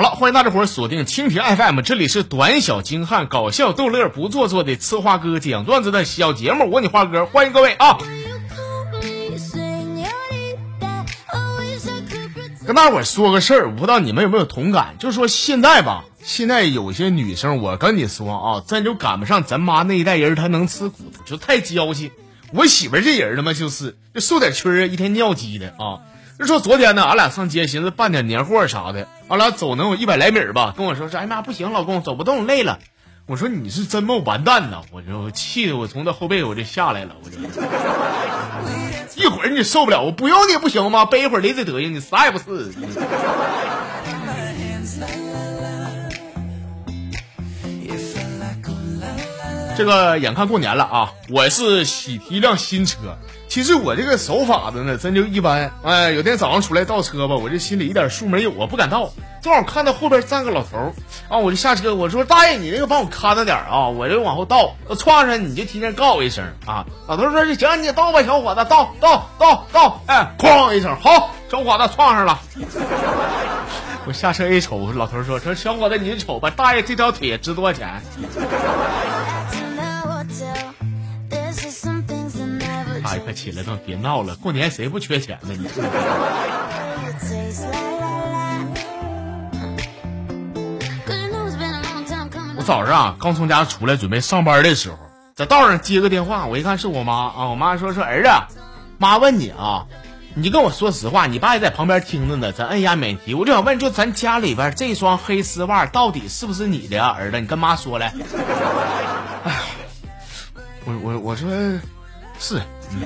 好了，欢迎大家伙儿锁定蜻蜓 FM，这里是短小精悍、搞笑逗乐、不做作的呲花哥讲段子的小节目，我你花哥，欢迎各位啊！跟大伙儿说个事儿，我不知道你们有没有同感，就是说现在吧，现在有些女生，我跟你说啊，咱就赶不上咱妈那一代人，她能吃苦，就太娇气。我媳妇这人他妈就是就受点屈儿，一天尿急的啊。就说昨天呢，俺俩上街寻思办点年货啥的，俺俩走能有一百来米吧，跟我说是，哎妈不行，老公走不动，累了。我说你是真冒完蛋呢！我就气的我从他后背我就下来了，我就一会儿你受不了，我不要你不行吗？背一会儿累这德行，你啥也不是。这个眼看过年了啊，我是喜提一辆新车。其实我这个手法子呢，真就一般。哎，有天早上出来倒车吧，我这心里一点数没有啊，不敢倒。正好看到后边站个老头啊，我就下车，我说大爷，你那个帮我看着点啊，我就往后倒，撞上你就提前告我一声啊。老头说就行，你倒吧，小伙子，倒倒倒倒，哎，哐一声，好，小伙子撞上了。我下车一瞅，老头说说小伙子，你瞅吧，大爷这条腿值多少钱？起来，都别闹了，过年谁不缺钱呢？你。我早上啊，刚从家出来准备上班的时候，在道上接个电话，我一看是我妈啊，我妈说说儿子，妈问你啊，你跟我说实话，你爸也在旁边听着呢，咱摁一下免提，我就想问，就咱家里边这双黑丝袜到底是不是你的呀，儿子？你跟妈说来。哎，我我我说是。嗯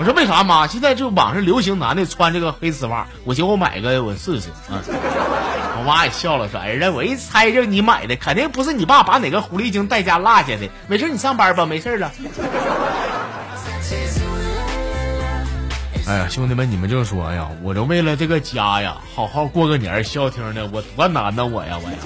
我说为啥妈？现在就网上流行男的穿这个黑丝袜，我寻我买个我试试啊。我妈也笑了，说儿子，我一猜就你买的，肯定不是你爸把哪个狐狸精带家落下的。没事，你上班吧，没事了。哎呀，兄弟们，你们就说哎呀，我就为了这个家呀，好好过个年，消停的，我多难呐，我呀，我呀。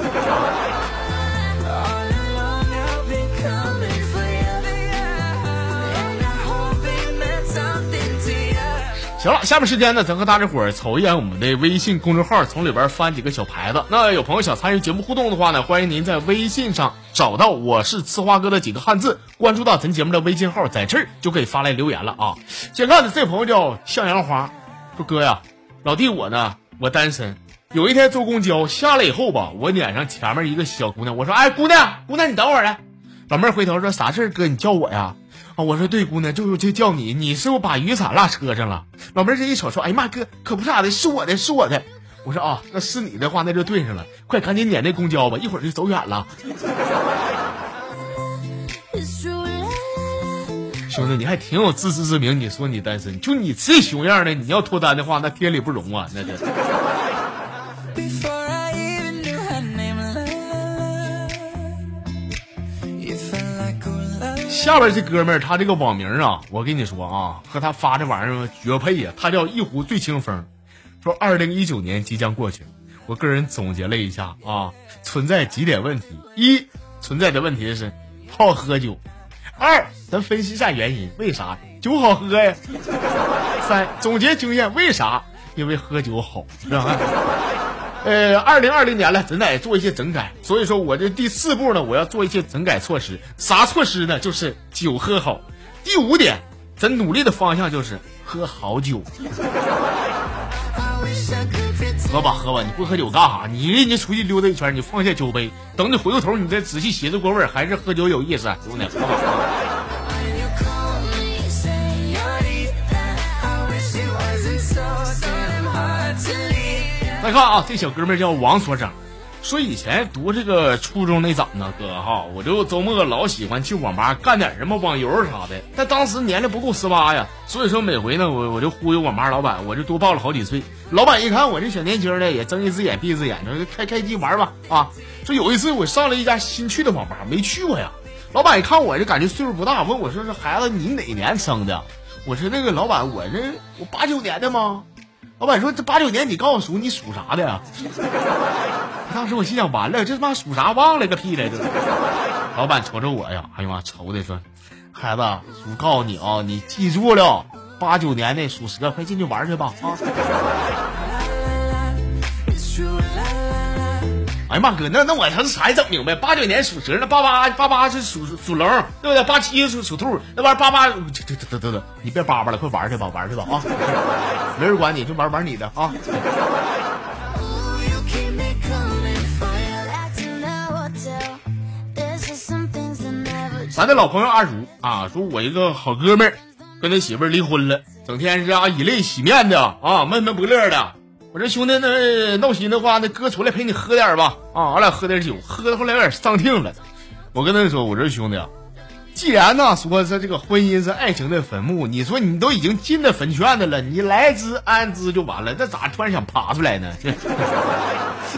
行了，下面时间呢，咱和大家伙儿瞅一眼我们的微信公众号，从里边翻几个小牌子。那有朋友想参与节目互动的话呢，欢迎您在微信上找到“我是呲花哥”的几个汉字，关注到咱节目的微信号，在这儿就可以发来留言了啊。先看的这朋友叫向阳花，说哥呀，老弟我呢，我单身。有一天坐公交下来以后吧，我撵上前面一个小姑娘，我说：“哎，姑娘，姑娘你等会儿来。”老妹儿回头说：“啥事儿哥？你叫我呀？”啊，我说对，姑娘，就就叫你，你是不是把雨伞落车上了？老妹儿这一瞅说，哎呀妈，哥可不是咋的，是我的，是我的。我说啊，那是你的话，那就对上了，快赶紧撵那公交吧，一会儿就走远了。兄弟，你还挺有自知之明，你说你单身，就你这熊样的，你要脱单的话，那天理不容啊，那就。下边这哥们儿，他这个网名啊，我跟你说啊，和他发这玩意儿绝配呀！他叫一壶醉清风，说二零一九年即将过去，我个人总结了一下啊，存在几点问题：一，存在的问题是好喝酒；二，咱分析一下原因，为啥酒好喝呀？三，总结经验，为啥？因为喝酒好，是吧？呃，二零二零年了，咱得做一些整改，所以说我这第四步呢，我要做一些整改措施。啥措施呢？就是酒喝好。第五点，咱努力的方向就是喝好酒。喝吧喝吧，你不喝酒干啥？你人家出去溜达一圈，你放下酒杯，等你回过头，你再仔细寻思过味儿，还是喝酒有意思，兄弟。喝吧。再看啊，这小哥们叫王所长，说以前读这个初中那咋呢？哥哈，我就周末老喜欢去网吧干点什么网游啥的。但当时年龄不够十八呀，所以说每回呢，我我就忽悠网吧老板，我就多报了好几岁。老板一看我这小年轻的，也睁一只眼闭一只眼，说开开机玩吧啊。说有一次我上了一家新去的网吧，没去过呀。老板一看我就感觉岁数不大，问我说：“这孩子你哪年生的？”我说：“那个老板，我这我八九年的吗？”老板说：“这八九年，你告诉属你属啥的呀？” 当时我心想：完了，这他妈属啥忘了个屁来着！老板瞅瞅我呀，哎呀妈，愁的说：“孩子，我告诉你啊，你记住了，八九年的属蛇，快进去玩去吧啊！”哎呀妈哥，那那我他是啥也整明白？八九年属蛇，那八八八八是属属龙，对不对？八七属属兔，那玩意儿八八，这这这这这，你别叭叭了，快玩去吧，玩去吧啊！没人管你，就玩玩你的啊！咱的老朋友阿如啊，说我一个好哥们儿跟他媳妇儿离婚了，整天是啊以泪洗面的啊，闷闷不乐的。我这兄弟那闹心的话，那哥出来陪你喝点吧啊，俺俩喝点酒，喝的后来有点丧听了。我跟他说，我这兄弟啊。既然呢说是这个婚姻是爱情的坟墓，你说你都已经进了坟圈子了，你来之安之就完了，那咋突然想爬出来呢？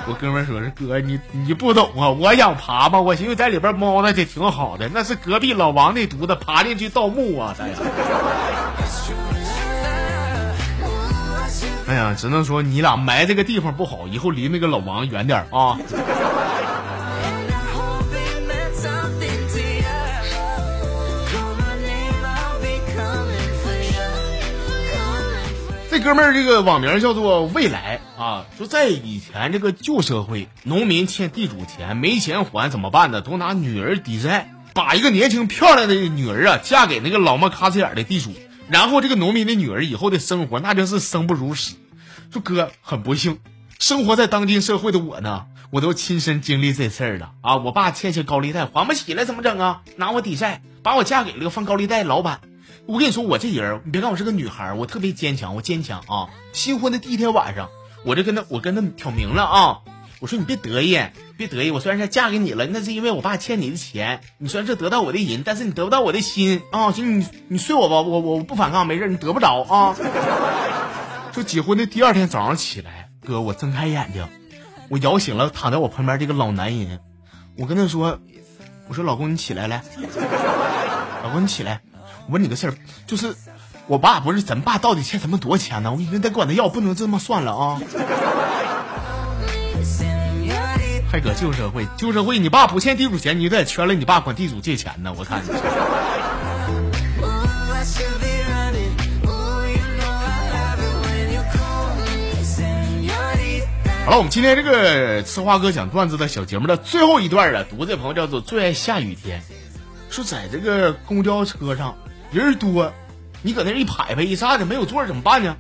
我哥们说是哥，你你不懂啊，我想爬吧，我寻思在里边猫的也挺好的，那是隔壁老王那犊子爬进去盗墓啊，咱。哎呀，只能说你俩埋这个地方不好，以后离那个老王远点啊。这哥们儿，这个网名叫做未来啊，说在以前这个旧社会，农民欠地主钱没钱还怎么办呢？都拿女儿抵债，把一个年轻漂亮的女儿啊嫁给那个老么咔哧眼的地主，然后这个农民的女儿以后的生活那就是生不如死。说哥很不幸，生活在当今社会的我呢，我都亲身经历这事儿了啊！我爸欠下高利贷还不起来怎么整啊？拿我抵债，把我嫁给了个放高利贷的老板。我跟你说，我这人，你别看我是个女孩，我特别坚强，我坚强啊！新婚的第一天晚上，我就跟他，我跟他挑明了啊！我说你别得意，别得意，我虽然是嫁给你了，那是因为我爸欠你的钱，你虽然是得到我的人，但是你得不到我的心啊！行，你你睡我吧，我我不反抗，没事，你得不着啊！就结婚的第二天早上起来，哥，我睁开眼睛，我摇醒了躺在我旁边这个老男人，我跟他说，我说老公你起来来，老公你起来。我问你个事儿，就是我爸不是咱爸到底欠咱们多少钱呢？我你得管他要，不能这么算了啊！还搁旧社会，旧社会，你爸不欠地主钱，你得圈了你爸管地主借钱呢。我看你。好了，我们今天这个吃花哥讲段子的小节目的最后一段了，读这朋友叫做最爱下雨天，说在这个公交车上。人多，你搁那一排排一站着没有座怎么办呢？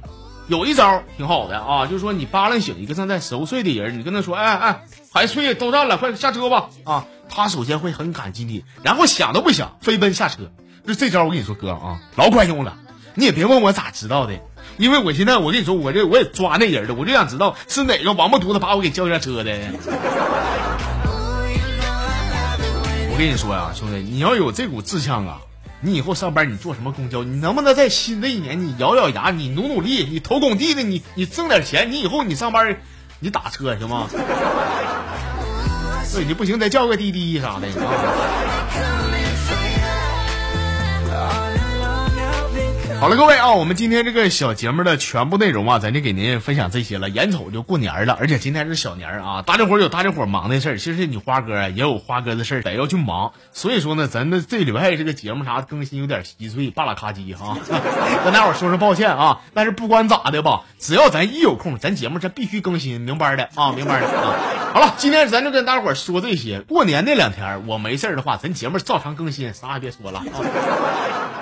有一招挺好的啊，就是说你扒拉醒一个正在熟睡的人，你跟他说：“哎哎，还睡？都站了，快下车吧！”啊，他首先会很感激你，然后想都不想飞奔下车。就这招，我跟你说哥啊，老管用了。你也别问我咋知道的，因为我现在我跟你说，我这我也抓那人了，我就想知道是哪个王八犊子把我给叫下车的。我跟你说呀，兄弟，你要有这股志向啊！你以后上班你坐什么公交？你能不能在新的一年你咬咬牙，你努努力，你投工地的，你你挣点钱，你以后你上班你打车行吗？对，你不行再叫个滴滴啥的啊。好了，各位啊，我们今天这个小节目的全部内容啊，咱就给您分享这些了。眼瞅就过年了，而且今天是小年啊，大家伙有大家伙忙的事儿，其实你花哥也有花哥的事儿得要去忙。所以说呢，咱的这礼拜这个节目啥更新有点稀碎，巴拉卡叽哈，跟大伙说声抱歉啊。但是不管咋的吧，只要咱一有空，咱节目这必须更新，明白的啊，明白的啊。好了，今天咱就跟大伙说这些。过年那两天我没事的话，咱节目照常更新，啥也别说了啊。